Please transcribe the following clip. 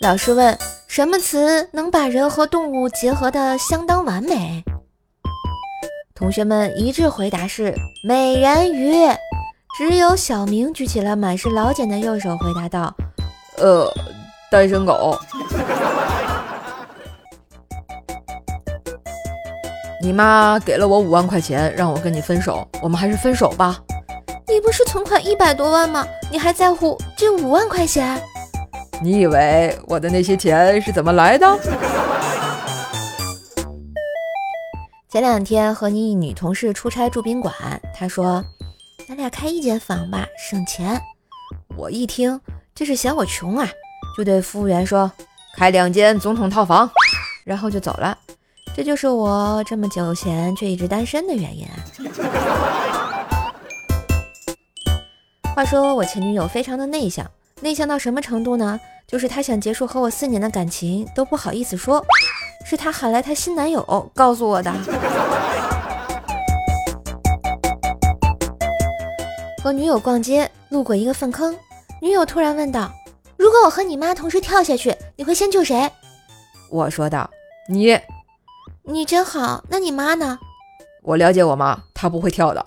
老师问：什么词能把人和动物结合的相当完美？同学们一致回答是美人鱼。只有小明举起了满是老茧的右手，回答道：“呃，单身狗。”你妈给了我五万块钱，让我跟你分手，我们还是分手吧。你不是存款一百多万吗？你还在乎这五万块钱？你以为我的那些钱是怎么来的？前两天和你女同事出差住宾馆，她说。咱俩开一间房吧，省钱。我一听，这是嫌我穷啊，就对服务员说：“开两间总统套房。”然后就走了。这就是我这么久前却一直单身的原因啊。话说我前女友非常的内向，内向到什么程度呢？就是她想结束和我四年的感情都不好意思说，是她喊来她新男友告诉我的。和女友逛街，路过一个粪坑，女友突然问道：“如果我和你妈同时跳下去，你会先救谁？”我说道：“你，你真好。那你妈呢？”我了解我妈，她不会跳的。